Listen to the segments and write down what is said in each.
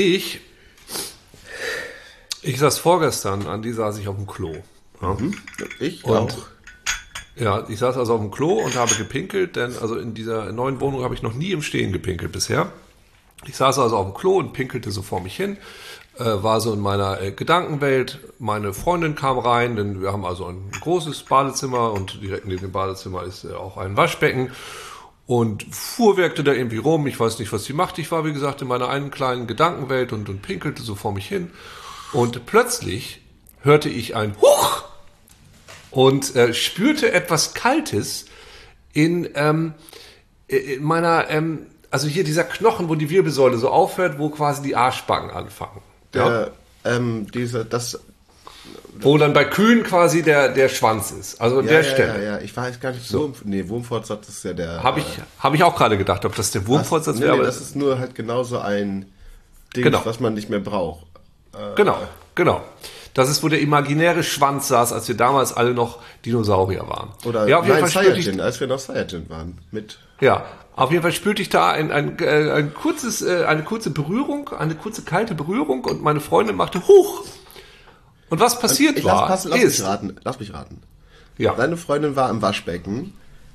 Ich, ich saß vorgestern, an die saß ich auf dem Klo. Ja. Ich Und auch. ja, ich saß also auf dem Klo und habe gepinkelt, denn also in dieser neuen Wohnung habe ich noch nie im Stehen gepinkelt bisher. Ich saß also auf dem Klo und pinkelte so vor mich hin, äh, war so in meiner äh, Gedankenwelt. Meine Freundin kam rein, denn wir haben also ein großes Badezimmer und direkt neben dem Badezimmer ist äh, auch ein Waschbecken und fuhrwerkte da irgendwie rum. Ich weiß nicht, was sie macht. Ich war, wie gesagt, in meiner einen kleinen Gedankenwelt und, und pinkelte so vor mich hin. Und plötzlich hörte ich ein Huch und äh, spürte etwas Kaltes in, ähm, in meiner, ähm, also hier dieser Knochen, wo die Wirbelsäule so aufhört, wo quasi die Arschbacken anfangen. Ja? Der, ähm, diese, das, Wo dann bei Kühen quasi der, der Schwanz ist. Also ja, der ja, Stelle. Ja, ja, ich weiß gar nicht, Wurm, nee, Wurmfortsatz ist ja der. Habe ich, hab ich auch gerade gedacht, ob das der Wurmfortsatz nee, wäre. nee, das ist nur halt genauso ein Ding, Genau. was man nicht mehr braucht. Genau, genau. Das ist, wo der imaginäre Schwanz saß, als wir damals alle noch Dinosaurier waren. Oder ja, auf jeden nein, Fall spürte ich, Saiyajin, als wir noch Saiyajin waren. Mit ja, auf jeden Fall spürte ich da ein, ein, äh, ein kurzes, äh, eine kurze Berührung, eine kurze kalte Berührung und meine Freundin machte Huch. Und was passiert ich war, lass, lass ist, mich raten. Lass mich raten. ja, Deine Freundin war im Waschbecken,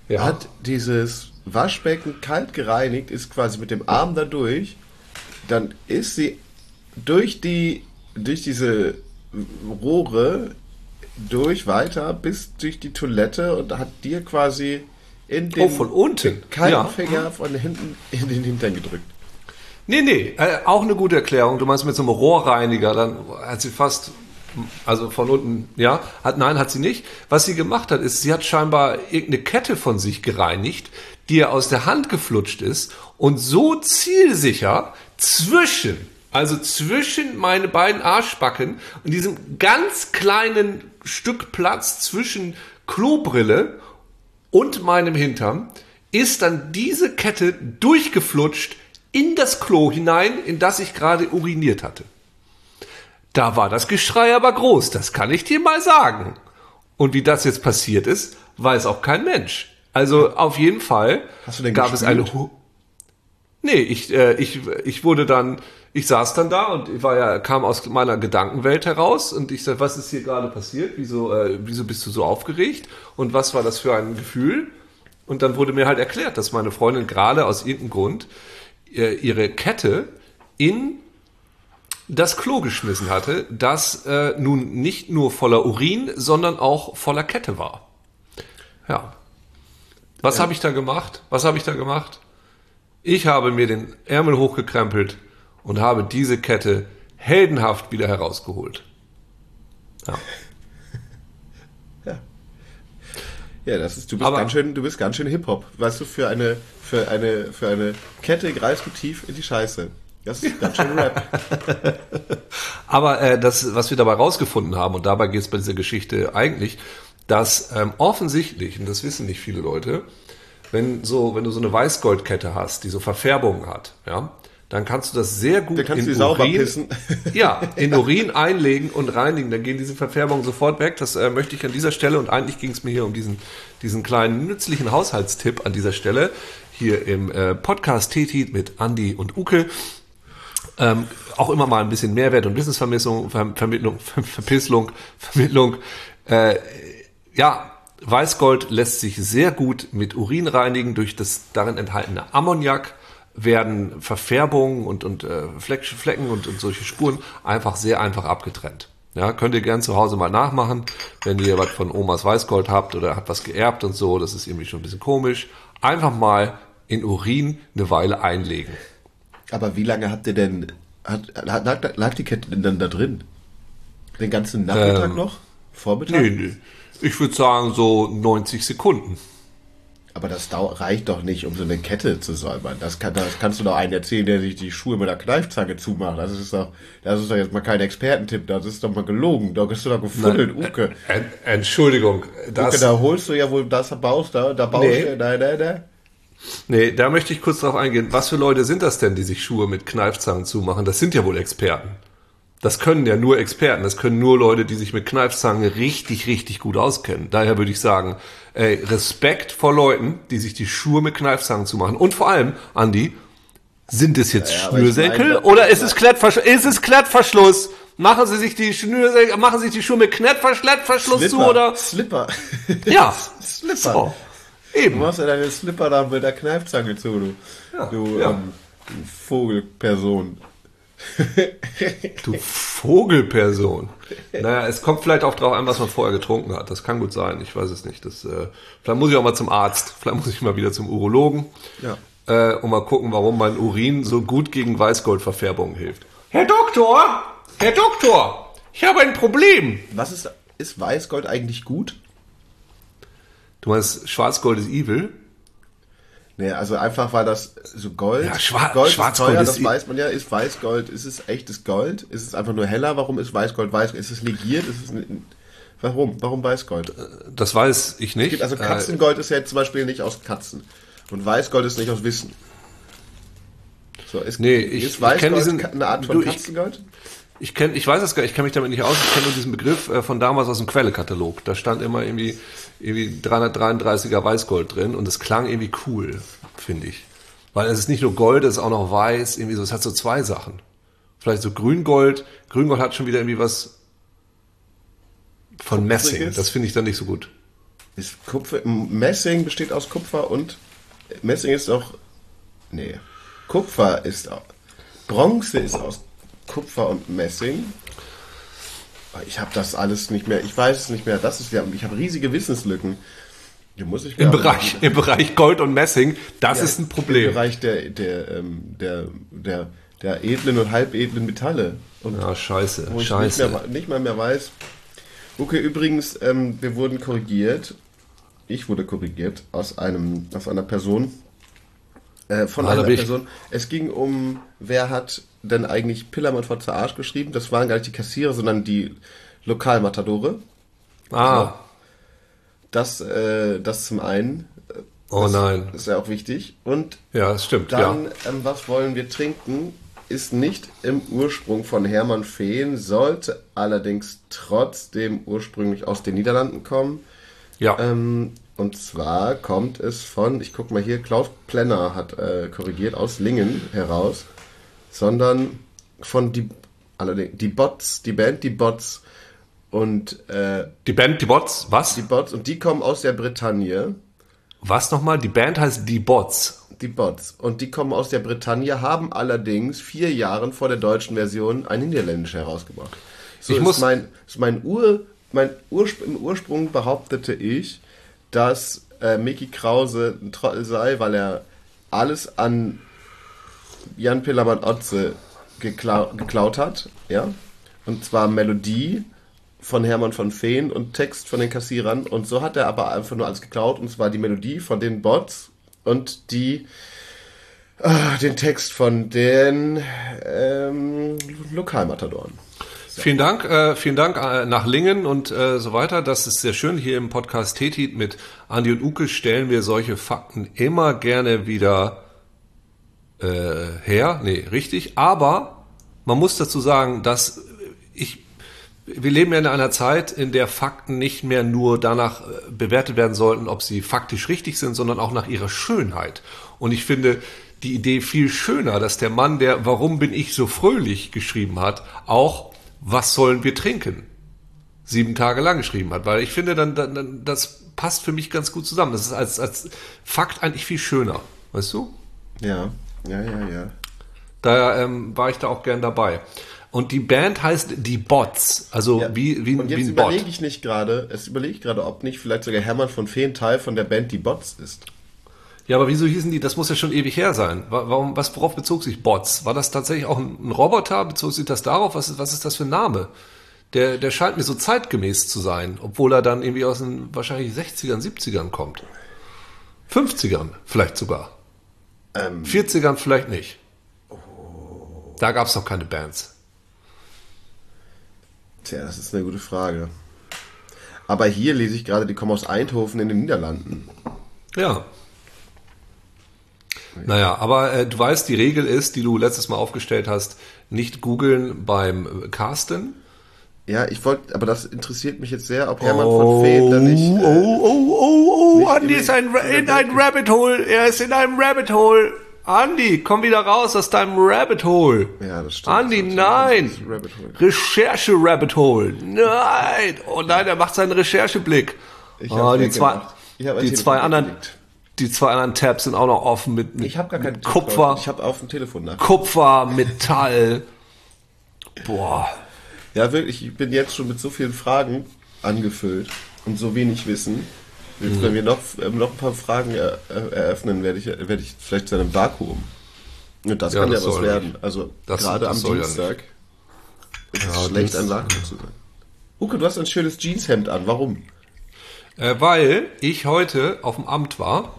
Ja. hat dieses Waschbecken kalt gereinigt, ist quasi mit dem Arm da durch, dann ist sie durch die durch diese Rohre durch weiter bis durch die Toilette und hat dir quasi in den Oh, von unten. kalten Ja. Finger von hinten in den Hintern gedrückt. Nee, nee, äh, auch eine gute Erklärung. Du meinst mit so einem Rohrreiniger, dann hat sie fast, also von unten, ja, hat, nein, hat sie nicht. Was sie gemacht hat, ist, sie hat scheinbar irgendeine Kette von sich gereinigt, die ihr aus der Hand geflutscht ist und so zielsicher zwischen, also zwischen meine beiden Arschbacken und diesem ganz kleinen Stück Platz zwischen Klobrille und meinem Hintern ist dann diese Kette durchgeflutscht in das Klo hinein, in das ich gerade uriniert hatte. Da war das Geschrei aber groß, das kann ich dir mal sagen. Und wie das jetzt passiert ist, weiß auch kein Mensch. Also auf jeden Fall Hast du denn gab es gespült? eine Nee, ich, äh, ich, ich wurde dann, ich saß dann da und war ja, kam aus meiner Gedankenwelt heraus und ich sagte, was ist hier gerade passiert? Wieso, äh, wieso bist du so aufgeregt? Und was war das für ein Gefühl? Und dann wurde mir halt erklärt, dass meine Freundin gerade aus irgendeinem Grund äh, ihre Kette in das Klo geschmissen hatte, das äh, nun nicht nur voller Urin, sondern auch voller Kette war. Ja. Was habe ich da gemacht? Was habe ich da gemacht? Ich habe mir den Ärmel hochgekrempelt und habe diese Kette heldenhaft wieder herausgeholt. Ja. Ja, das ist, du bist Aber- ganz schön, du bist ganz schön Hip-Hop. Weißt du, für eine, für eine, für eine Kette greifst du tief in die Scheiße. Das ist ganz schön Rap. Aber äh, das, was wir dabei rausgefunden haben, und dabei geht es bei dieser Geschichte eigentlich, dass ähm, offensichtlich, und das wissen nicht viele Leute, wenn so, wenn du so eine Weißgoldkette hast, die so Verfärbungen hat, ja, dann kannst du das sehr gut in Urin, ja, in Urin einlegen und reinigen. Dann gehen diese Verfärbungen sofort weg. Das äh, möchte ich an dieser Stelle und eigentlich ging es mir hier um diesen, diesen kleinen nützlichen Haushaltstipp an dieser Stelle hier im äh, Podcast Teti mit Andi und Uke. Ähm, auch immer mal ein bisschen Mehrwert und Wissensvermittlung, Ver Vermittlung, Ver Verpisslung, Vermittlung. Äh, ja, Weißgold lässt sich sehr gut mit Urin reinigen. Durch das darin enthaltene Ammoniak werden Verfärbungen und, und äh, Fleck, Flecken und, und solche Spuren einfach sehr einfach abgetrennt. Ja, könnt ihr gern zu Hause mal nachmachen, wenn ihr was von Omas Weißgold habt oder habt was geerbt und so, das ist irgendwie schon ein bisschen komisch. Einfach mal in Urin eine Weile einlegen. Aber wie lange habt ihr denn, hat, lag, lag die Kette denn dann da drin? Den ganzen Nachmittag Ähm, noch? Vormittag? Nee, nee. Ich würde sagen so 90 Sekunden. Aber das reicht doch nicht, um so eine Kette zu säubern. Das, kann, das kannst du doch einen erzählen, der sich die Schuhe mit der Kneifzange zumacht. Das ist doch, das ist doch jetzt mal kein Expertentipp. Das ist doch mal gelogen. Da bist du doch gefuddelt, Uke. En Entschuldigung, das, Uke, da holst du ja wohl das baust da, da baust Nee. du, da, da, da. Nee, da möchte ich kurz drauf eingehen. Was für Leute sind das denn, die sich Schuhe mit Kneifzangen zumachen? Das sind ja wohl Experten. Das können ja nur Experten. Das können nur Leute, die sich mit Kneifzangen richtig, richtig gut auskennen. Daher würde ich sagen, ey, Respekt vor Leuten, die sich die Schuhe mit Kneifzangen zumachen. Und vor allem, Andi, Sind es jetzt Ja, Schnürsenkel meine, oder ist es Klettverschluss? Ist es Klettverschluss? Machen Sie sich die Schnürsenkel, machen Sie sich die Schuhe mit Klettverschluss zu oder? Slipper. Ja. Slipper. So. Du Eben. machst ja deine Slipper da mit der Kneifzange zu, du. Ja, du ja. Ähm, Vogelperson. Du Vogelperson. Naja, es kommt vielleicht auch drauf an, was man vorher getrunken hat. Das kann gut sein. Ich weiß es nicht. Das, äh, vielleicht muss ich auch mal zum Arzt. Vielleicht muss ich mal wieder zum Urologen. Ja. Äh, und mal gucken, warum mein Urin so gut gegen Weißgoldverfärbung hilft. Herr Doktor! Herr Doktor! Ich habe ein Problem. Was ist, ist Weißgold eigentlich gut? Du meinst, Schwarzgold ist evil? Nee, also einfach, weil das so Gold, Ja, Schwa- Gold Schwarzgold ist teuer, ist das weiß man ja, ist Weißgold, ist es echtes Gold? Ist es einfach nur heller? Warum ist Weißgold weiß? Ist es legiert? Ist es warum? Warum Weißgold? Das weiß ich nicht. Also Äh, Katzengold ist ja zum Beispiel nicht aus Katzen. Und Weißgold ist nicht aus Wissen. So, ist, Nee, ich- ist ich Weißgold kenn diesen- eine Art von du, ich- Katzengold? Ich kenne, ich weiß es gar, ich kenne mich damit nicht aus. Ich kenne nur diesen Begriff äh, von damals aus dem Quellekatalog. Da stand immer irgendwie, irgendwie 333er Weißgold drin und es klang irgendwie cool, finde ich. Weil es ist nicht nur Gold, es ist auch noch weiß, irgendwie so. Es hat so zwei Sachen. Vielleicht so Grüngold. Grüngold hat schon wieder irgendwie was von Messing. Das finde ich dann nicht so gut. Ist Kupfer, Messing besteht aus Kupfer und Messing ist auch, nee, Kupfer ist auch, Bronze ist aus Kupfer und Messing. Ich habe das alles nicht mehr, ich weiß es nicht mehr, das ist ja, ich habe riesige Wissenslücken. Du musst ich Im Bereich, im Bereich Gold und Messing, das ist ein Im Problem. Bereich der, der, ähm, der, der, der edlen und halbedlen Metalle. Und Ja, scheiße, wo ich scheiße. Nicht, mehr, nicht mal mehr weiß. Okay, übrigens, ähm, wir wurden korrigiert. Ich wurde korrigiert aus einem, aus einer Person. Äh, von Ah, einer Person. Es ging um, wer hat denn eigentlich Pillermann vor zur Arsch geschrieben? Das waren gar nicht die Kassierer, sondern die Lokalmatadore. Ah, Das, äh, das zum einen. Oh das nein. Ist ja auch wichtig. Und Ja, das stimmt, dann, ja. ähm, was wollen wir trinken, ist nicht im Ursprung von Hermann Fehn, sollte allerdings trotzdem ursprünglich aus den Niederlanden kommen. Ja. Ähm, und zwar kommt es von, ich guck mal hier, Klaus Plenner hat äh, korrigiert, aus Lingen heraus, sondern von die, allerdings, die Bots, die Band Die Bots und äh, Die Band, die Bots, was? die Bots und die kommen aus der Bretagne. Was nochmal? Die Band heißt Die Bots. Die Bots. Und die kommen aus der Bretagne, haben allerdings vier Jahre vor der deutschen Version eine niederländische herausgebracht. So Ich ist muss- mein, ist mein Ur, mein Ursp im Ursprung behauptete ich, dass äh, Mickey Krause ein Trottel sei, weil er alles an Jan Pillermann Otze geklau geklaut hat, ja. Und zwar Melodie von Hermann von Feen und Text von den Kassierern. Und so hat er aber einfach nur alles geklaut. Und zwar die Melodie von den Bots und die ah, den Text von den ähm, Lokalmatadoren. Vielen Dank, äh, vielen Dank äh, nach Lingen und äh, so weiter. Das ist sehr schön. Hier im Podcast Tetit mit Andi und Uke stellen wir solche Fakten immer gerne wieder äh, her. Nee, richtig. Aber man muss dazu sagen, dass ich, wir leben ja in einer Zeit, in der Fakten nicht mehr nur danach äh, bewertet werden sollten, ob sie faktisch richtig sind, sondern auch nach ihrer Schönheit. Und ich finde die Idee viel schöner, dass der Mann, der Warum bin ich so fröhlich geschrieben hat, auch Was sollen wir trinken? sieben Tage lang geschrieben hat, weil ich finde, dann, dann, dann das passt für mich ganz gut zusammen. Das ist als, als Fakt eigentlich viel schöner, weißt du? Ja, ja, ja, ja. Daher ähm, war ich da auch gern dabei. Und die Band heißt Die Bots, also ja. wie, wie, und wie jetzt ein Bot. überlege ich nicht gerade, es überlege ich gerade, ob nicht vielleicht sogar Hermann von Feen Teil von der Band Die Bots ist. Ja, aber wieso hießen die, das muss ja schon ewig her sein. Wa- Warum, was, worauf bezog sich Bots? War das tatsächlich auch ein, ein Roboter? Bezog sich das darauf? Was ist, was ist das für ein Name? Der, der scheint mir so zeitgemäß zu sein, obwohl er dann irgendwie aus den wahrscheinlich 60ern, 70ern kommt. 50ern vielleicht sogar. Ähm, 40ern vielleicht nicht. Da gab es noch keine Bands. tja, das ist eine gute Frage. Aber hier lese ich gerade, die kommen aus Eindhoven in den Niederlanden. Ja. Naja, aber äh, du weißt, die Regel ist, die du letztes Mal aufgestellt hast, nicht googeln beim äh, Casten. Ja, ich wollte, aber das interessiert mich jetzt sehr, ob Hermann von Feen da nicht. oh, oh, oh, oh, nicht Andi ist ein, in der in einem Welt- Rabbit Hole. Er ist in einem Rabbit Hole. Andi, komm wieder raus aus deinem Rabbit Hole. Ja, das stimmt. Andi, Das nein. Rabbit Hole. Recherche-Rabbit Hole. Nein. Oh nein, er macht seinen Rechercheblick. Ich oh, die zwei, weggemacht. Ich hab ein die zwei anderen, weggelegt. Die zwei anderen Tabs sind auch noch offen mit, mit Ich habe gar keinen Kupfer, Ich habe auf dem Telefon nach. Kupfer, Metall. Boah. Ja, wirklich, ich bin jetzt schon mit so vielen Fragen angefüllt und so wenig Wissen. Jetzt, Mhm. wenn wir noch, ähm, noch ein paar Fragen er, er, eröffnen, werde ich, werde ich vielleicht zu einem Vakuum. Und das Ja, kann das ja was werden. Also Das- gerade das am soll ja Dienstag ist es Ja, schlecht, ein Vakuum zu sein. Uke, du hast ein schönes Jeanshemd an. Warum? Äh, weil ich heute auf dem Amt war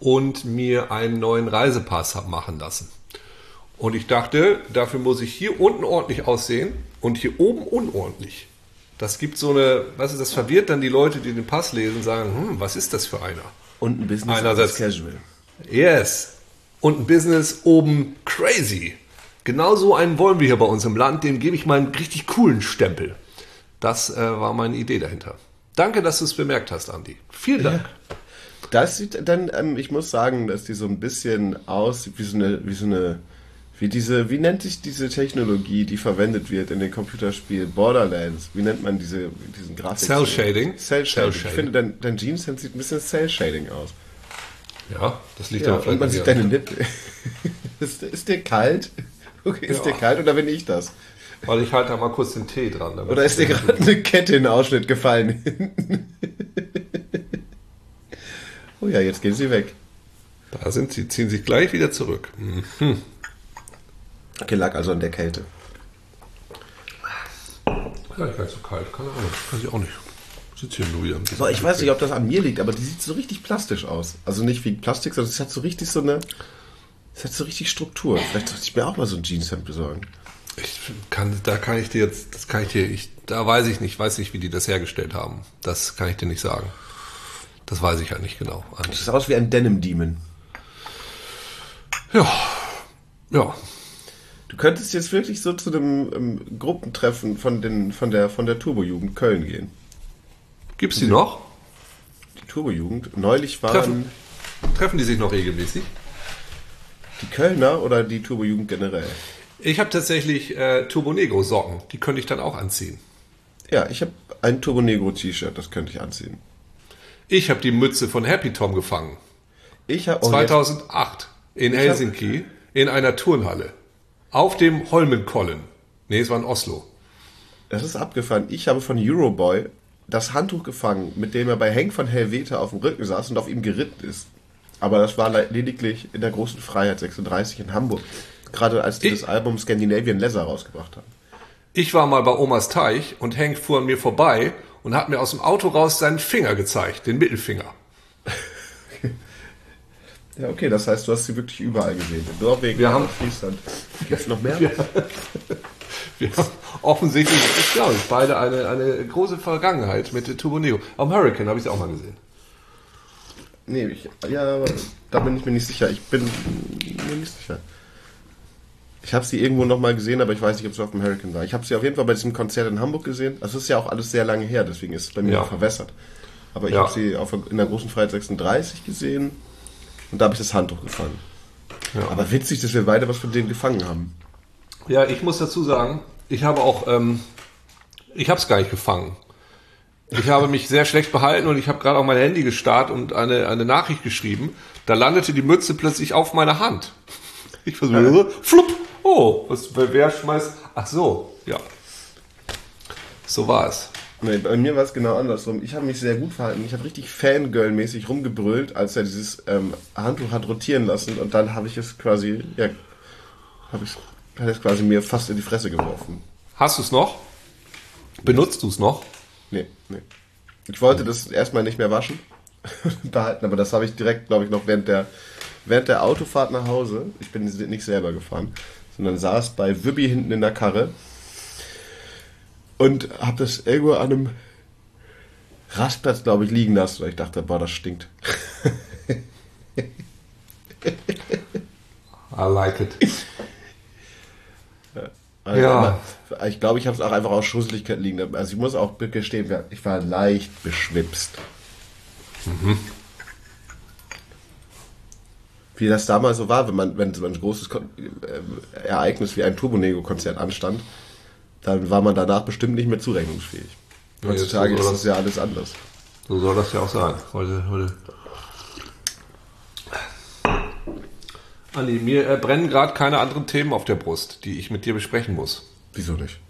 und mir einen neuen Reisepass habe machen lassen. Und ich dachte, dafür muss ich hier unten ordentlich aussehen und hier oben unordentlich. Das gibt so eine, was ist das verwirrt dann die Leute, die den Pass lesen, sagen, hm, was ist das für einer? Und ein Business Einerseits- Casual. Yes. Und ein Business oben crazy. Genau so einen wollen wir hier bei uns im Land. Dem gebe ich mal einen richtig coolen Stempel. Das äh, war meine Idee dahinter. Danke, dass du es bemerkt hast, Andi. Vielen Dank. Das sieht dann, ähm, ich muss sagen, dass die so ein bisschen aussieht wie so eine, wie so eine, wie diese, wie nennt sich diese Technologie, die verwendet wird in den Computerspielen Borderlands? Wie nennt man diese, diesen Grafik? Cell Shading. Cell Shading. Ich finde, dein, dein Jeanshemd sieht ein bisschen Cell Shading aus. Ja, das liegt Ja, aber und man vielleicht sieht deine. Lippe. ist, ist dir kalt? Okay, ist Ja. dir kalt oder bin ich das? Weil ich halte da mal kurz den Tee dran. Oder ist dir gerade eine Kette in den Ausschnitt gefallen? Oh ja, jetzt gehen sie weg. Da sind sie, ziehen sich gleich wieder zurück. Hm. Okay, lag also an der Kälte. Ja, ich weiß so kalt. Keine Ahnung. Weiß ich auch nicht. Sitzt hier nur bisschen. So, ich weiß nicht, ob das an mir liegt, aber die sieht so richtig plastisch aus. Also nicht wie Plastik, sondern es hat so richtig so eine. Es hat so richtig Struktur. Vielleicht sollte ich mir auch mal so ein Jeanshemd besorgen. Ich kann, da kann ich dir jetzt, das kann ich dir, ich, da weiß ich nicht, weiß nicht, wie die das hergestellt haben. Das kann ich dir nicht sagen. Das weiß ich halt nicht genau. Das sieht aus wie ein Denim Demon. Ja, ja. Du könntest jetzt wirklich so zu einem ähm, Gruppentreffen von, den, von der, von der Turbo-Jugend Köln gehen. Gibt's die noch? Die Turbo-Jugend. Neulich waren Treffen. Treffen die sich noch regelmäßig? die Kölner oder die Turbo-Jugend generell. Ich habe tatsächlich äh, Turbo Negro Socken. Die könnte ich dann auch anziehen. Ja, ich habe ein Turbo Negro T-Shirt, das könnte ich anziehen. Ich habe die Mütze von Happy Tom gefangen. Ich habe 2008 in hab- Helsinki in einer Turnhalle. Auf dem Holmenkollen. Nee, es war in Oslo. Das ist abgefahren. Ich habe von Euroboy das Handtuch gefangen, mit dem er bei Henk von Helvete auf dem Rücken saß und auf ihm geritten ist. Aber das war le- lediglich in der großen Freiheit 36 in Hamburg. Gerade als die Ich- das Album Scandinavian Leather rausgebracht haben. Ich war mal bei Omas Teich und Henk fuhr an mir vorbei und hat mir aus dem Auto raus seinen Finger gezeigt, den Mittelfinger. Ja, okay, das heißt, du hast sie wirklich überall gesehen. In Norwegen, Wir haben- Friesland. Gibt es noch mehr? Wir haben offensichtlich, ich glaube, beide eine, eine große Vergangenheit mit Turbo Negro. Am Hurricane habe ich sie auch mal gesehen. Nee, ich, ja, aber da bin ich mir nicht sicher. Ich bin mir nicht sicher. Ich habe sie irgendwo noch mal gesehen, aber ich weiß nicht, ob es auf dem Hurricane war. Ich habe sie auf jeden Fall bei diesem Konzert in Hamburg gesehen. Das ist ja auch alles sehr lange her, deswegen ist es bei mir Ja. auch verwässert. Aber ich Ja. habe sie auf, in der großen Freiheit 36 gesehen und da habe ich das Handtuch gefangen. Ja. Aber witzig, dass wir beide was von denen gefangen haben. Ja, ich muss dazu sagen, ich habe auch, ähm, ich habe es gar nicht gefangen. Ich habe mich sehr schlecht behalten und ich habe gerade auch mein Handy gestarrt und eine, eine Nachricht geschrieben. Da landete die Mütze plötzlich auf meiner Hand. Ich versuche so, flupp, oh, was, wer, wer schmeißt, ach so, ja. So war es. Nee, bei mir war es genau andersrum. Ich habe mich sehr gut verhalten. Ich habe richtig Fangirl-mäßig rumgebrüllt, als er dieses ähm, Handtuch hat rotieren lassen und dann habe ich es quasi, ja, habe ich hat es quasi mir fast in die Fresse geworfen. Hast du es noch? Benutzt du es noch? Nee, nee. Ich wollte das erstmal nicht mehr waschen behalten, aber das habe ich direkt, glaube ich, noch während der, während der Autofahrt nach Hause, ich bin nicht selber gefahren, sondern saß bei Wibby hinten in der Karre und habe das irgendwo an einem Rastplatz, glaube ich, liegen lassen, weil ich dachte, boah, das stinkt. I like it. Also, Ja. Ich glaube, ich habe es auch einfach aus Schusseligkeit liegen. lassen. Also ich muss auch gestehen, ich war leicht beschwipst. Wie das damals so war, wenn man, wenn so ein großes Kon äh, Ereignis wie ein Turbonego-Konzert anstand, dann war man danach bestimmt nicht mehr zurechnungsfähig. Ja, Heutzutage so ist das ja alles anders. So soll das ja auch sein. Heute, heute. Andi, mir äh, brennen gerade keine anderen Themen auf der Brust, die ich mit dir besprechen muss. Wieso nicht?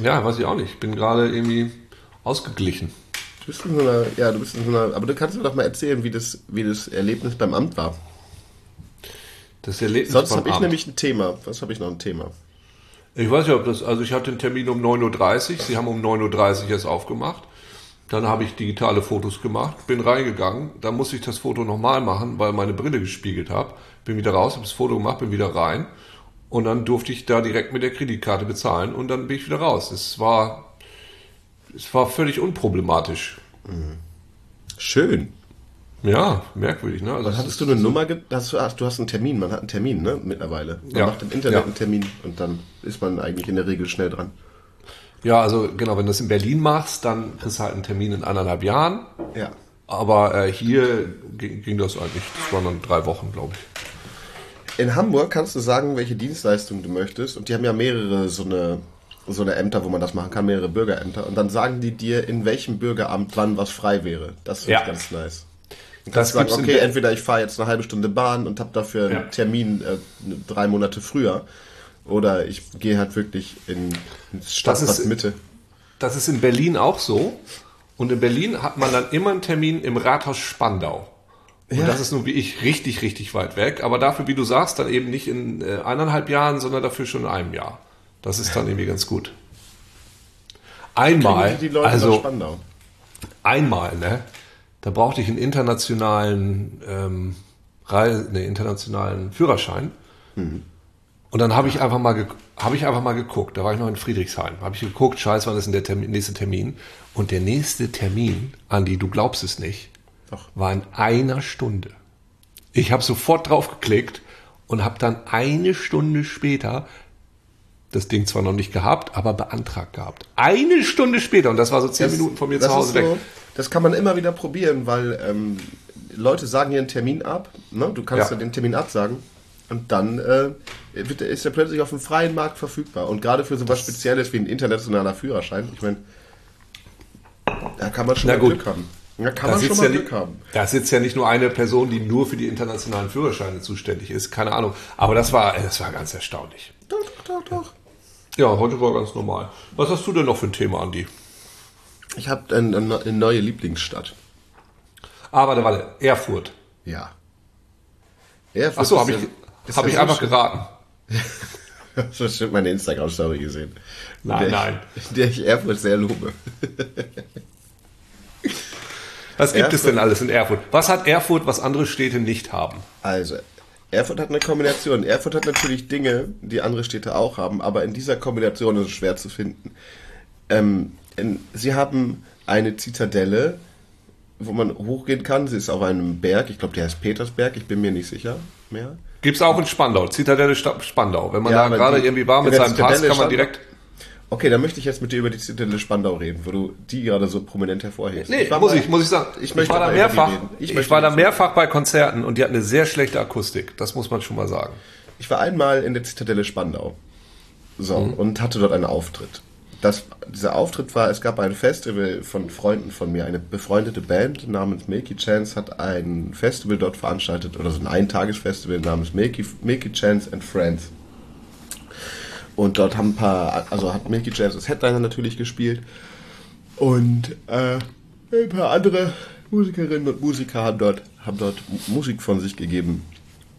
Ja, weiß ich auch nicht. Ich bin gerade irgendwie ausgeglichen. Du bist in so einer, ja, du bist in so einer, aber du kannst mir doch mal erzählen, wie das, wie das Erlebnis beim Amt war. Das Erlebnis Sonst habe ich nämlich ein Thema. Was habe ich noch ein Thema? Ich weiß ja, ob das, also ich hatte den Termin um 9.30 Uhr, Sie haben um 9.30 Uhr erst aufgemacht. Dann habe ich digitale Fotos gemacht, bin reingegangen, dann musste ich das Foto nochmal machen, weil meine Brille gespiegelt habe. Bin wieder raus, habe das Foto gemacht, bin wieder rein und dann durfte ich da direkt mit der Kreditkarte bezahlen und dann bin ich wieder raus. Es war, es war völlig unproblematisch. Schön. Ja, merkwürdig, ne? Also es hattest du eine Nummer? ge- Hast du, ach, du hast einen Termin. Man hat einen Termin, ne? Mittlerweile. Man Ja. macht im Internet Ja. einen Termin und dann ist man eigentlich in der Regel schnell dran. Ja, also genau, wenn du das in Berlin machst, dann kriegst du halt einen Termin in anderthalb Jahren. Ja. Aber äh, hier ging, ging das eigentlich, das waren dann drei Wochen, glaube ich. In Hamburg kannst du sagen, welche Dienstleistung du möchtest. Und die haben ja mehrere so eine, so eine Ämter, wo man das machen kann, mehrere Bürgerämter. Und dann sagen die dir, in welchem Bürgeramt wann was frei wäre. Das finde Ja. ich ganz nice. Du Das kannst sagen, okay, entweder ich fahre jetzt eine halbe Stunde Bahn und habe dafür Ja. einen Termin äh, drei Monate früher. Oder ich gehe halt wirklich in, ins Das. Das ist in Berlin auch so. Und in Berlin hat man dann immer einen Termin im Rathaus Spandau. Und Ja. das ist nun wie ich richtig, richtig weit weg. Aber dafür, wie du sagst, dann eben nicht in äh, eineinhalb Jahren, sondern dafür schon in einem Jahr. Das ist dann irgendwie ganz gut. Einmal, also Spandau. einmal, ne? Da brauchte ich einen internationalen, ähm, Reise, ne, internationalen Führerschein. Und dann habe ich einfach mal habe ich einfach mal geguckt. Da war ich noch in Friedrichshain. Habe ich geguckt, scheiße, wann ist denn der Termin, nächste Termin? Und der nächste Termin, Andi, du glaubst es nicht, Doch. war in einer Stunde. Ich habe sofort drauf geklickt und habe dann eine Stunde später das Ding zwar noch nicht gehabt, aber beantragt gehabt. Eine Stunde später und das war so zehn Minuten von mir das zu Hause ist weg. So, das kann man immer wieder probieren, weil ähm, Leute sagen hier einen Termin ab. Ne? Du kannst ja. Ja. den Termin absagen. Und dann äh, wird, ist er plötzlich auf dem freien Markt verfügbar. Und gerade für sowas Spezielles wie ein internationaler Führerschein, ich meine, da kann man schon mal gut. Glück haben. Da kann Da man schon sitzt, mal ja Glück nicht, haben. da sitzt ja nicht nur eine Person, die nur für die internationalen Führerscheine zuständig ist, keine Ahnung. Aber das war, das war ganz erstaunlich. Doch, doch, doch. Ja, heute war ganz normal. Was hast du denn noch für ein Thema, Andi? Ich habe eine, eine neue Lieblingsstadt. Ah, warte, warte, Erfurt. Ja. Erfurt Ach so, ist habe ich, hab ich so einfach schön. geraten. Hast du bestimmt meine Instagram-Story gesehen. in Nein, der nein. Ich, in der ich Erfurt sehr lobe. Was gibt es Erfurt. denn alles in Erfurt? Was hat Erfurt, was andere Städte nicht haben? Also, Erfurt hat eine Kombination. Erfurt hat natürlich Dinge, die andere Städte auch haben, aber in dieser Kombination ist es schwer zu finden. Ähm, in, sie haben eine Zitadelle, wo man hochgehen kann. Sie ist auf einem Berg. Ich glaube, die heißt Petersberg. Ich bin mir nicht sicher mehr. Gibt's auch in Spandau, Zitadelle Spandau. Wenn man Ja, da gerade die- irgendwie war mit seinem Pass, Zitadelle kann man direkt... Okay, dann möchte ich jetzt mit dir über die Zitadelle Spandau reden, wo du die gerade so prominent hervorhebst. Nee, war muss mal- ich, muss ich sagen. Ich möchte war da mehrfach, ich, möchte war da mehrfach bei Konzerten und die hatten eine sehr schlechte Akustik. Das muss man schon mal sagen. Ich war einmal in der Zitadelle Spandau. So, Mhm. und hatte dort einen Auftritt. Das, dieser Auftritt war, es gab ein Festival von Freunden von mir, eine befreundete Band namens Milky Chance hat ein Festival dort veranstaltet, oder so ein Eintagesfestival namens Milky, Milky Chance and Friends. Und dort haben ein paar, also hat Milky Chance als Headliner natürlich gespielt. Und äh, ein paar andere Musikerinnen und Musiker haben dort, haben dort Musik von sich gegeben.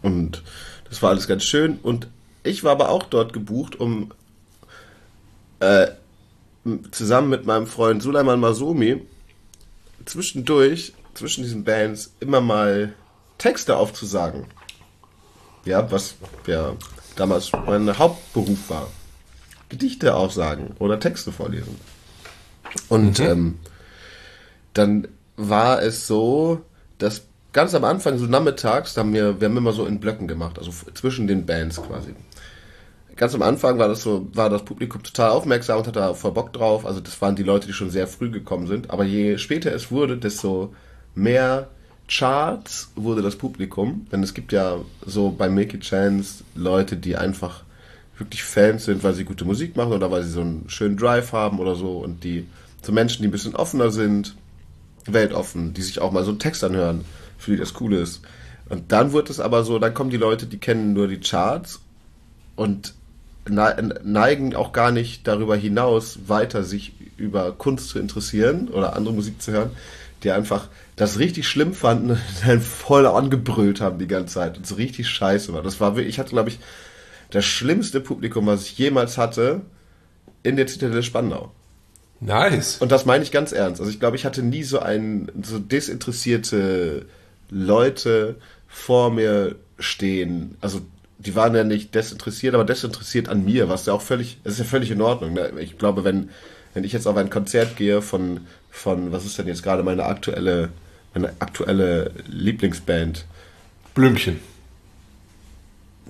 Und das war alles ganz schön. Und ich war aber auch dort gebucht, um äh, zusammen mit meinem Freund Suleiman Masomi zwischendurch, zwischen diesen Bands, immer mal Texte aufzusagen. Ja, was ja damals mein Hauptberuf war. Gedichte aufsagen oder Texte vorlesen. Und ähm, dann war es so, dass ganz am Anfang, so nachmittags, haben wir, wir haben immer so in Blöcken gemacht, also zwischen den Bands quasi. Ganz am Anfang war das so, war das Publikum total aufmerksam und hatte da voll Bock drauf. Also das waren die Leute, die schon sehr früh gekommen sind. Aber je später es wurde, desto mehr Charts wurde das Publikum, denn es gibt ja so bei a Chance Leute, die einfach wirklich Fans sind, weil sie gute Musik machen oder weil sie so einen schönen Drive haben oder so und die so Menschen, die ein bisschen offener sind, weltoffen, die sich auch mal so einen Text anhören, für die das cool ist. Und dann wird es aber so, dann kommen die Leute, die kennen nur die Charts und neigen auch gar nicht darüber hinaus, weiter sich über Kunst zu interessieren oder andere Musik zu hören, die einfach das richtig schlimm fanden und dann voll angebrüllt haben die ganze Zeit und so richtig scheiße war. Das war wirklich, ich hatte, glaube ich, das schlimmste Publikum, was ich jemals hatte, in der Zitadelle Spandau. Nice. Und das meine ich ganz ernst. Also ich glaube, ich hatte nie so ein so desinteressierte Leute vor mir stehen. Also die waren ja nicht desinteressiert, aber desinteressiert an mir, was ja auch völlig, das ist ja völlig in Ordnung. Ne? Ich glaube, wenn, wenn ich jetzt auf ein Konzert gehe von, von, was ist denn jetzt gerade meine aktuelle, meine aktuelle Lieblingsband? Blümchen.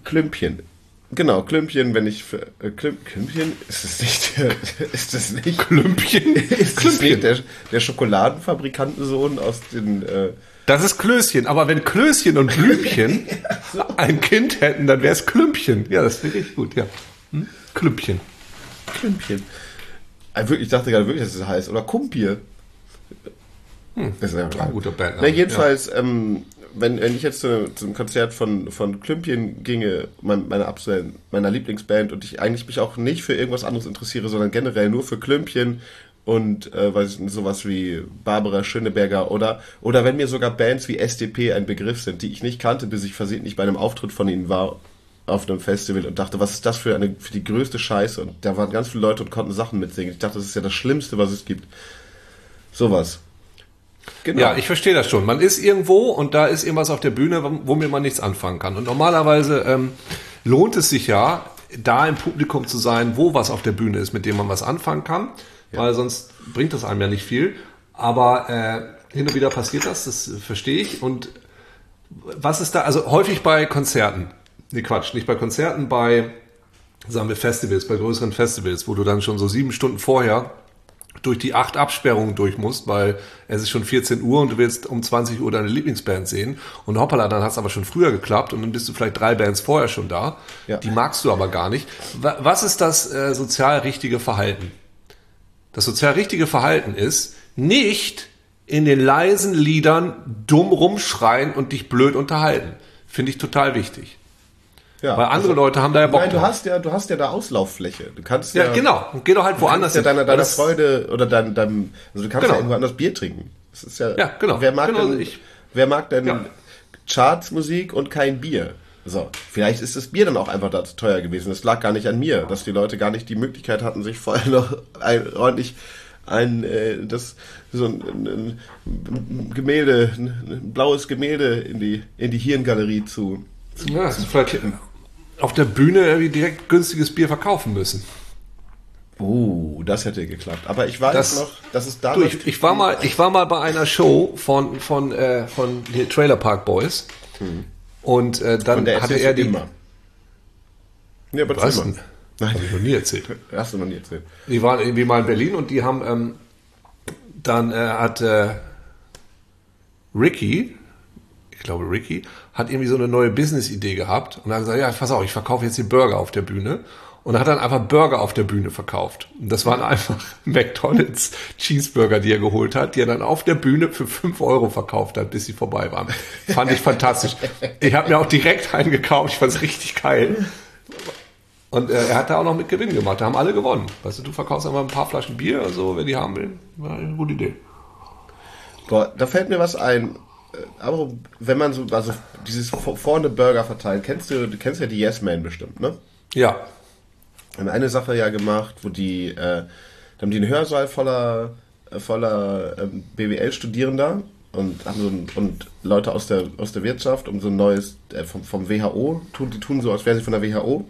Klümpchen. Genau, Klümpchen, wenn ich für, äh, Klümp, Klümpchen, ist es nicht der, ist das nicht Klümpchen? Ist das nicht der, der Schokoladenfabrikantensohn aus den äh, Das ist Klößchen, aber wenn Klößchen und Blümchen ein Kind hätten, dann wäre es Klümpchen. Ja, das finde ich gut, ja. Hm? Klümpchen. Klümpchen. Ah, Ich dachte gerade wirklich, dass es heißt. Oder Kumpier. Hm. Das ist ja Ein guter Band. Na, jedenfalls, ähm, wenn, wenn ich jetzt zu, zum Konzert von, von Klümpchen ginge, mein, meiner, meiner Lieblingsband, und ich eigentlich mich auch nicht für irgendwas anderes interessiere, sondern generell nur für Klümpchen und äh, weiß ich, sowas wie Barbara Schöneberger oder, oder wenn mir sogar Bands wie SDP ein Begriff sind, die ich nicht kannte, bis ich versehentlich bei einem Auftritt von ihnen war auf einem Festival und dachte, was ist das für eine für die größte Scheiße? Und da waren ganz viele Leute und konnten Sachen mitsingen. Ich dachte, das ist ja das Schlimmste, was es gibt. Sowas. Genau. Ja, ich verstehe das schon. Man ist irgendwo und da ist irgendwas auf der Bühne, womit man nichts anfangen kann. Und normalerweise ähm, lohnt es sich ja, da im Publikum zu sein, wo was auf der Bühne ist, mit dem man was anfangen kann, weil sonst bringt das einem ja nicht viel. Aber äh, hin und wieder passiert das, das verstehe ich. Und was ist da, also häufig bei Konzerten, nee Quatsch, nicht bei Konzerten, bei, sagen wir Festivals, bei größeren Festivals, wo du dann schon so sieben Stunden vorher durch die acht Absperrungen durch musst, weil es ist schon 14 Uhr und du willst um 20 Uhr deine Lieblingsband sehen und hoppala, dann hat es aber schon früher geklappt und dann bist du vielleicht drei Bands vorher schon da. Ja. Die magst du aber gar nicht. Wa- Was ist das äh, sozial richtige Verhalten? Das sozial richtige Verhalten ist, nicht in den leisen Liedern dumm rumschreien und dich blöd unterhalten. Finde ich total wichtig. Ja. Weil andere Leute haben da ja Bock Nein, du hast ja, du hast ja da Auslauffläche. Du kannst Ja, ja, genau. Und geh doch halt woanders kannst ja hin. deiner, deiner Freude oder dein, dein also du kannst Genau. ja irgendwo anders Bier trinken. Das ist ja, Ja, genau. Wer mag Genau, denn, ich- wer mag denn Ja. Chartsmusik und kein Bier? So, vielleicht ist das Bier dann auch einfach da zu teuer gewesen. Das lag gar nicht an mir, dass die Leute gar nicht die Möglichkeit hatten, sich vorher noch ein, ordentlich ein, äh, das, so ein, ein, ein Gemälde, ein, ein blaues Gemälde in die, in die Hirngalerie zu, zu Ja, also vielleicht auf der Bühne irgendwie direkt günstiges Bier verkaufen müssen. Oh, das hätte geklappt. Aber ich weiß Das- noch, dass es da ich, ich war mal, ich war mal bei einer Show von von äh, von Trailer Park Boys und äh, dann der hatte er die. immer. Ja, aber denn? mal. Habe ich noch nie erzählt. Hast du noch nie erzählt. Die waren irgendwie mal in Berlin und die haben ähm, dann äh, hat äh, Ricky, ich glaube Ricky, hat irgendwie so eine neue Business-Idee gehabt und hat gesagt, ja, pass auf, ich verkaufe jetzt die Burger auf der Bühne. Und er hat dann einfach Burger auf der Bühne verkauft. Und das waren einfach McDonalds Cheeseburger, die er geholt hat, die er dann auf der Bühne für 5 Euro verkauft hat, bis sie vorbei waren. Fand ich fantastisch. Ich habe mir auch direkt einen gekauft, ich fand es richtig geil. Und äh, er hat da auch noch mit Gewinn gemacht. Da haben alle gewonnen. Weißt du, du verkaufst einfach ein paar Flaschen Bier, also wer die haben will. War eine gute Idee. Boah, da fällt mir was ein. Äh, Aber wenn man so, also dieses vor- vorne Burger verteilen, kennst du, du kennst ja die Yes Man bestimmt, ne? Ja. haben eine Sache ja gemacht, wo die, äh, da haben die einen Hörsaal voller, äh, voller ähm, BWL-Studierender und haben so ein, und Leute aus der aus der Wirtschaft um so ein neues äh, vom, vom WHO tun die tun so als wären sie von der WHO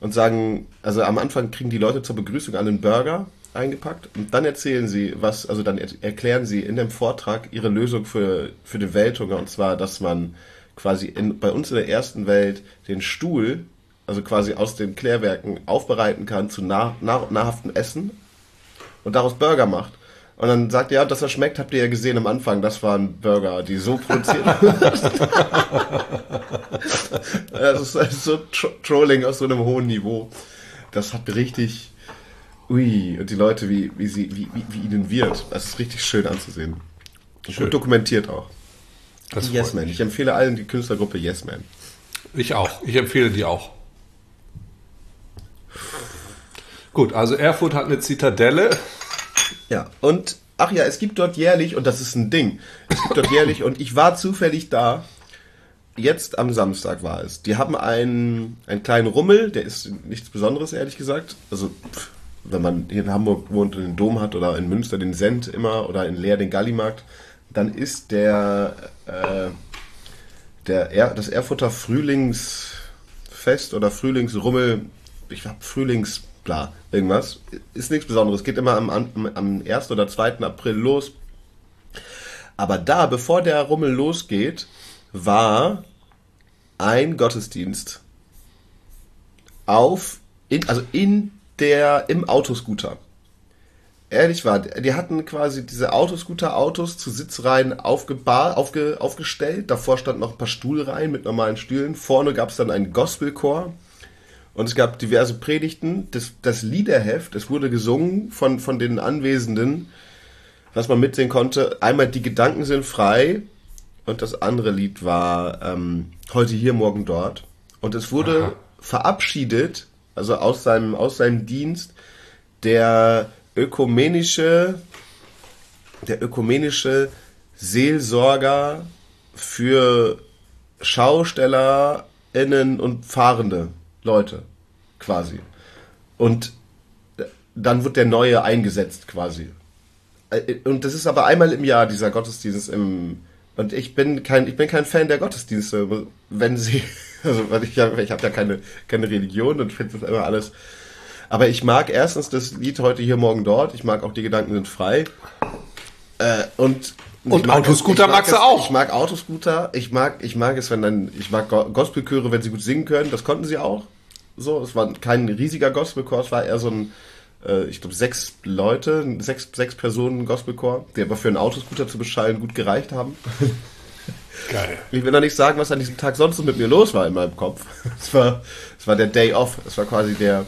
und sagen also am Anfang kriegen die Leute zur Begrüßung alle einen Burger eingepackt und dann erzählen sie was also dann er erklären sie in dem Vortrag ihre Lösung für für den Welthunger und zwar dass man quasi in, bei uns in der ersten Welt den Stuhl also quasi aus den Klärwerken aufbereiten kann zu nah, nah, nahrhaftem Essen und daraus Burger macht. Und dann sagt er, ja, dass er schmeckt, habt ihr ja gesehen am Anfang, das waren Burger, die so produziert Das ist so Tro Trolling aus so einem hohen Niveau. Das hat richtig, ui, und die Leute, wie, wie, sie, wie, wie, wie ihnen wird. Das ist richtig schön anzusehen. Schön. Gut dokumentiert auch. Das yes Man. Ich empfehle allen die Künstlergruppe Yes Man. Ich auch. Ich empfehle die auch. Gut, also Erfurt hat eine Zitadelle. Ja, und ach ja, es gibt dort jährlich, und das ist ein Ding, es gibt dort jährlich, und ich war zufällig da, jetzt am Samstag war es. Die haben einen, einen kleinen Rummel, der ist nichts Besonderes, ehrlich gesagt. Also, wenn man hier in Hamburg wohnt und den Dom hat oder in Münster den Send immer oder in Leer den Gallimarkt, dann ist der, äh, der er das Erfurter Frühlingsfest oder Frühlingsrummel, ich glaube Frühlings bla, irgendwas. Ist nichts Besonderes. Geht immer am, am, am 1. oder 2. April los. Aber da, bevor der Rummel losgeht, war ein Gottesdienst auf, in, also in der, im Autoscooter. Ehrlich war, die hatten quasi diese Autoscooter-Autos zu Sitzreihen aufgebar, aufge, aufgestellt. Davor standen noch ein paar Stuhlreihen mit normalen Stühlen. Vorne gab es dann einen Gospelchor. Und es gab diverse Predigten. Das, das Liederheft, es wurde gesungen von, von den Anwesenden, was man mitsehen konnte. Einmal Die Gedanken sind frei und das andere Lied war ähm, Heute hier, morgen dort. Und es wurde Aha. verabschiedet, also aus seinem, aus seinem Dienst, der ökumenische, der ökumenische Seelsorger für SchaustellerInnen und Fahrende. Leute, quasi. Und dann wird der neue eingesetzt, quasi. Äh, und das ist aber einmal im Jahr, dieser Gottesdienst im, und ich bin kein, ich bin kein Fan der Gottesdienste, wenn sie, also, weil ich ja, ich habe ja keine, keine Religion und finde das immer alles. Aber ich mag erstens das Lied heute hier, morgen dort. Ich mag auch die Gedanken sind frei. Äh, und und Autoscooter mag, magst du auch. Ich mag Autoscooter. Ich mag, ich mag es, wenn dann, ich mag Gospelchöre, wenn sie gut singen können. Das konnten sie auch. So, es war kein riesiger Gospelchor, es war eher so ein, äh, ich glaube, sechs Leute, sechs, sechs Personen Gospelchor, die aber für einen Autoscooter zu beschallen gut gereicht haben. Geil. Ich will noch nicht sagen, was an diesem Tag sonst so mit mir los war in meinem Kopf. Es war, es war der Day Off. Es war quasi der,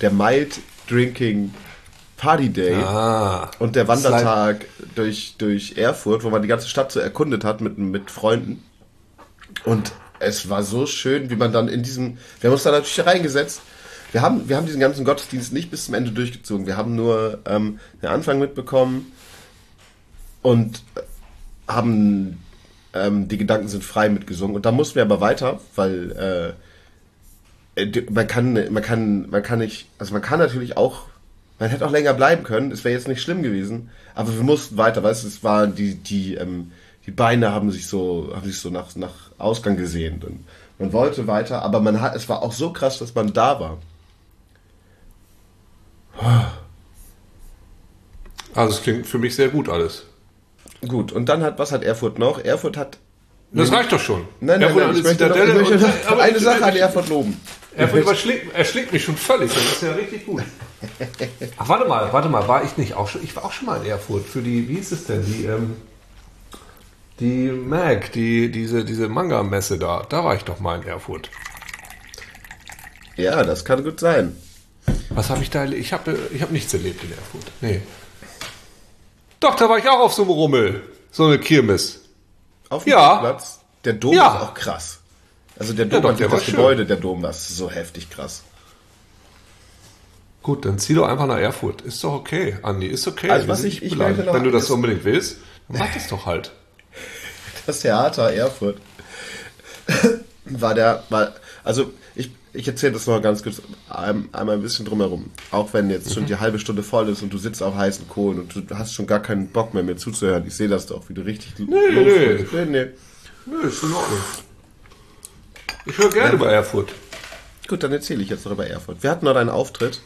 der Mild Drinking Party Day ah, und der Wandertag durch, durch Erfurt, wo man die ganze Stadt so erkundet hat mit, mit Freunden. Und es war so schön, wie man dann in diesem, wir haben uns da natürlich reingesetzt. Wir haben, wir haben diesen ganzen Gottesdienst nicht bis zum Ende durchgezogen. Wir haben nur ähm, den Anfang mitbekommen und haben ähm, die Gedanken sind frei mitgesungen. Und da mussten wir aber weiter, weil äh, man kann, man kann, man kann nicht, also man kann natürlich auch, man hätte auch länger bleiben können. Es wäre jetzt nicht schlimm gewesen, aber wir mussten weiter. Du, es war die, die ähm, die Beine haben sich so, haben sich so nach, nach Ausgang gesehen. Und man wollte weiter, aber man hat, es war auch so krass, dass man da war. Also es klingt für mich sehr gut alles. Gut, und dann hat, was hat Erfurt noch? Erfurt hat. Das reicht doch schon. Nein, nein, nein, ich möchte, noch, ich möchte noch eine Sache an Erfurt loben. Erfurt überschlägt, erschlägt mich schon völlig, das ist ja richtig gut. Ach, warte mal, warte mal, war ich nicht auch schon, ich war auch schon mal in Erfurt für die, wie hieß es denn, die, ähm, die Mag, die, diese, diese Manga-Messe da, da war ich doch mal in Erfurt. Ja, das kann gut sein. Was habe ich da erlebt? Ich habe ich hab nichts erlebt in Erfurt. Nee. Doch, da war ich auch auf so einem Rummel. So eine Kirmes. Auf dem ja. Platz. Der Dom ja. ist auch krass. Also der Dom, ja, doch, der das Gebäude, der Dom, das ist so heftig krass. Gut, dann zieh doch einfach nach Erfurt. Ist doch okay, Andi, ist okay. Also was ich, ich Wenn du das unbedingt willst, dann mach das doch halt das Theater Erfurt war der, war, also ich, erzähle das noch ganz kurz einmal ein bisschen drumherum. Auch wenn jetzt schon mhm. die halbe Stunde voll ist und du sitzt auf heißen Kohlen und du hast schon gar keinen Bock mehr mir zuzuhören. Ich sehe das doch, wie du richtig. Nee, nee. nee, nee. Nee, ist in Ordnung. Ich höre gerne ja. über Erfurt. Gut, dann erzähle ich jetzt noch über Erfurt. Wir hatten noch einen Auftritt.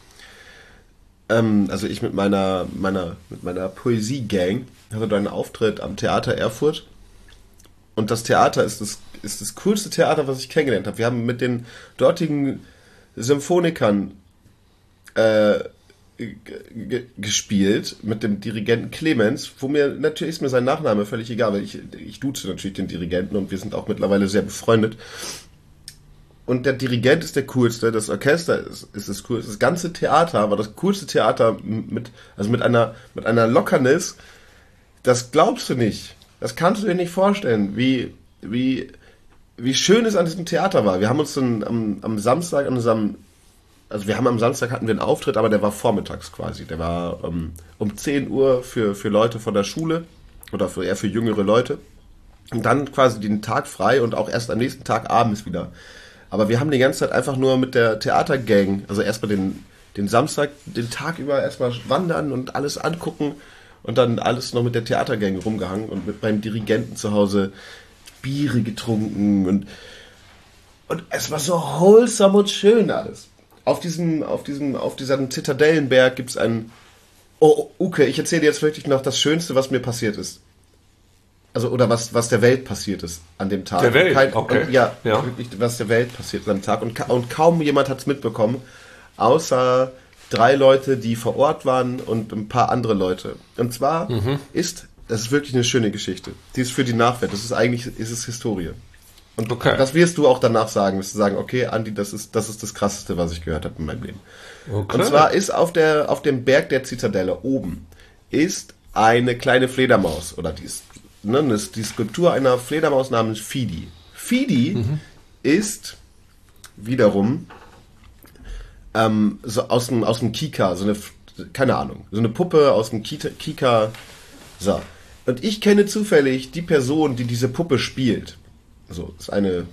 Ähm, also ich mit meiner, meiner, mit meiner Poesie-Gang hatte da einen Auftritt am Theater Erfurt. Und das Theater ist das, ist das coolste Theater, was ich kennengelernt habe. Wir haben mit den dortigen Symphonikern äh, gespielt mit dem Dirigenten Clemens, wo mir natürlich ist mir sein Nachname völlig egal, weil ich, ich duze natürlich den Dirigenten und wir sind auch mittlerweile sehr befreundet. Und der Dirigent ist der coolste, das Orchester ist, ist das coolste, das ganze Theater war das coolste Theater mit, also mit einer, mit einer Lockernis, das glaubst du nicht. Das kannst du dir nicht vorstellen, wie, wie, wie schön es an diesem Theater war. Wir haben uns dann am, am Samstag an unserem also wir haben am Samstag hatten wir einen Auftritt, aber der war vormittags quasi. Der war ähm, um 10 Uhr für, für Leute von der Schule oder für, eher für jüngere Leute. Und dann quasi den Tag frei und auch erst am nächsten Tag abends wieder. Aber wir haben die ganze Zeit einfach nur mit der Theatergang, also erstmal den, den Samstag, den Tag über erstmal wandern und alles angucken und dann alles noch mit der Theatergang rumgehangen und mit meinem Dirigenten zu Hause Biere getrunken und, und es war so wholesome und schön alles auf diesem, auf diesem, auf diesem Zitadellenberg gibt es ein. Oh, okay, ich erzähle dir jetzt wirklich noch das Schönste, was mir passiert ist. Also, oder was, was der Welt passiert ist an dem Tag. Der Welt, Kein, okay. Und, ja, ja, wirklich, was der Welt passiert ist an dem Tag. Und, und kaum jemand hat es mitbekommen, außer drei Leute, die vor Ort waren und ein paar andere Leute. Und zwar mhm. ist, das ist wirklich eine schöne Geschichte. Die ist für die Nachwelt. Das ist eigentlich, ist es Historie. Und okay. das wirst du auch danach sagen, wirst du sagen, okay, Andi, das ist, das ist das krasseste, was ich gehört habe in meinem Leben. Okay. Und zwar ist auf der, auf dem Berg der Zitadelle oben ist eine kleine Fledermaus oder die, ist, ne, die Skulptur einer Fledermaus namens Fidi. Fidi mhm. ist wiederum ähm, so aus dem, aus dem Kika, so eine, keine Ahnung, so eine Puppe aus dem Kita, Kika. So. Und ich kenne zufällig die Person, die diese Puppe spielt. Also ist eine,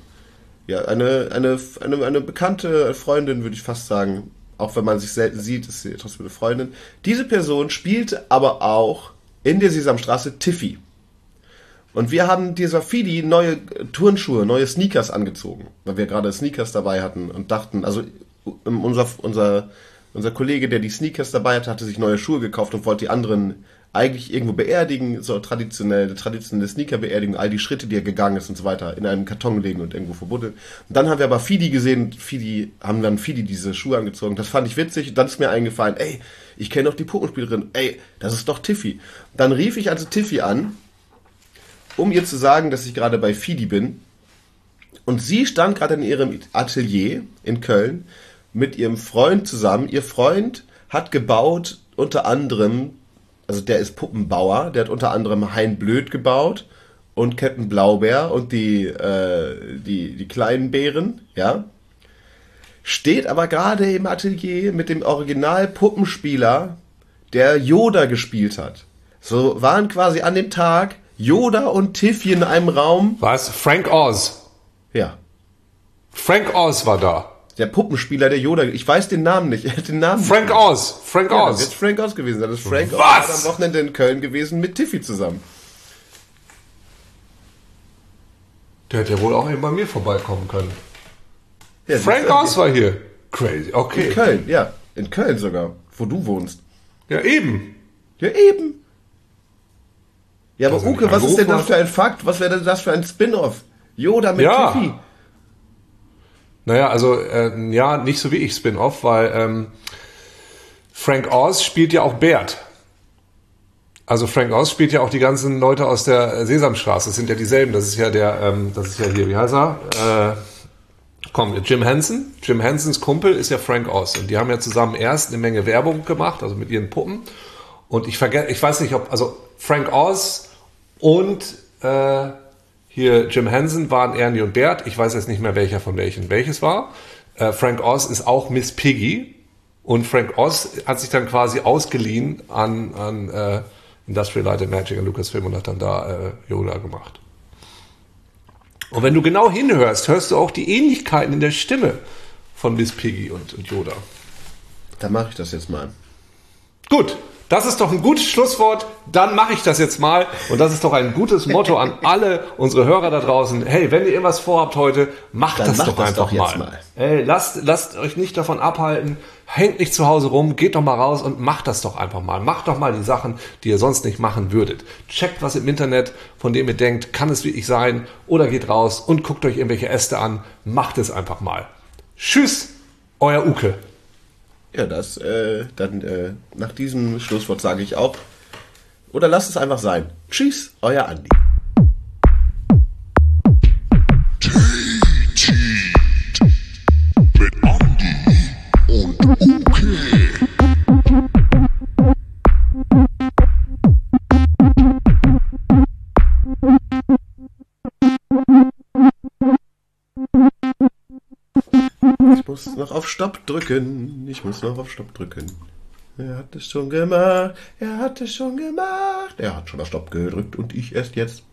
ja, eine, eine, eine, eine bekannte Freundin, würde ich fast sagen. Auch wenn man sich selten sieht, ist sie trotzdem eine Freundin. Diese Person spielt aber auch in der Sesamstraße Tiffy. Und wir haben dieser Fidi neue Turnschuhe, neue Sneakers angezogen, weil wir gerade Sneakers dabei hatten und dachten, also unser, unser, unser Kollege, der die Sneakers dabei hatte, hatte sich neue Schuhe gekauft und wollte die anderen eigentlich irgendwo beerdigen, so traditionell, traditionelle Sneaker-Beerdigung, all die Schritte, die er gegangen ist und so weiter, in einem Karton legen und irgendwo verbuddelt. Und dann haben wir aber Fidi gesehen, Fidi, haben dann Fidi diese Schuhe angezogen. Das fand ich witzig. Und dann ist mir eingefallen, ey, ich kenne doch die Puppenspielerin, ey, das ist doch Tiffy. Dann rief ich also Tiffy an, um ihr zu sagen, dass ich gerade bei Fidi bin. Und sie stand gerade in ihrem Atelier in Köln mit ihrem Freund zusammen. Ihr Freund hat gebaut unter anderem also der ist Puppenbauer, der hat unter anderem Hein Blöd gebaut und Captain Blaubeer und die, äh, die, die kleinen Bären, ja. Steht aber gerade im Atelier mit dem Original-Puppenspieler, der Yoda gespielt hat. So waren quasi an dem Tag Yoda und Tiffy in einem Raum. Was? Frank Oz? Ja. Frank Oz war da. Der Puppenspieler, der Yoda. Ich weiß den Namen nicht. den Namen Frank Oz. Frank ja, Oz. Das wird Frank Oz gewesen. Das ist Frank Was? Oz am Wochenende in Köln gewesen mit Tiffy zusammen. Der hätte ja wohl auch eben bei mir vorbeikommen können. Ja, Frank Oz war hier. Crazy. Okay. In Köln, ja. In Köln sogar. Wo du wohnst. Ja, eben. Ja, eben. Ja, aber Uke, was ist denn das für ein Fakt? Was wäre denn das für ein Spin-off? Yoda mit ja. Tiffy. Naja, also äh, ja, nicht so wie ich Spin-off, weil ähm, Frank Oz spielt ja auch Bert. Also Frank Oz spielt ja auch die ganzen Leute aus der Sesamstraße. Das sind ja dieselben. Das ist ja der, ähm, das ist ja hier, wie heißt er? Äh, komm, Jim Henson. Jim Hensons Kumpel ist ja Frank Oz. Und die haben ja zusammen erst eine Menge Werbung gemacht, also mit ihren Puppen. Und ich vergesse, ich weiß nicht, ob, also Frank Oz und äh, hier Jim Henson waren Ernie und Bert. Ich weiß jetzt nicht mehr, welcher von welchen welches war. Äh, Frank Oz ist auch Miss Piggy. Und Frank Oz hat sich dann quasi ausgeliehen an, an äh, Industrial Light and Magic und Lucasfilm und hat dann da äh, Yoda gemacht. Und wenn du genau hinhörst, hörst du auch die Ähnlichkeiten in der Stimme von Miss Piggy und, und Yoda. Dann mache ich das jetzt mal. Gut, das ist doch ein gutes Schlusswort. Dann mache ich das jetzt mal. Und das ist doch ein gutes Motto an alle unsere Hörer da draußen. Hey, wenn ihr irgendwas vorhabt heute, macht Dann das macht doch das einfach doch mal. mal. Hey, lasst, lasst euch nicht davon abhalten. Hängt nicht zu Hause rum, geht doch mal raus und macht das doch einfach mal. Macht doch mal die Sachen, die ihr sonst nicht machen würdet. Checkt was im Internet, von dem ihr denkt, kann es wirklich sein? Oder geht raus und guckt euch irgendwelche Äste an. Macht es einfach mal. Tschüss, euer Uke. Ja, das, äh, dann äh, nach diesem Schlusswort sage ich auch. Oder lasst es einfach sein. Tschüss, euer Andi. Noch auf Stopp drücken. Ich muss noch auf Stopp drücken. Er hat es schon gemacht. Er hat es schon gemacht. Er hat schon auf Stopp gedrückt und ich erst jetzt.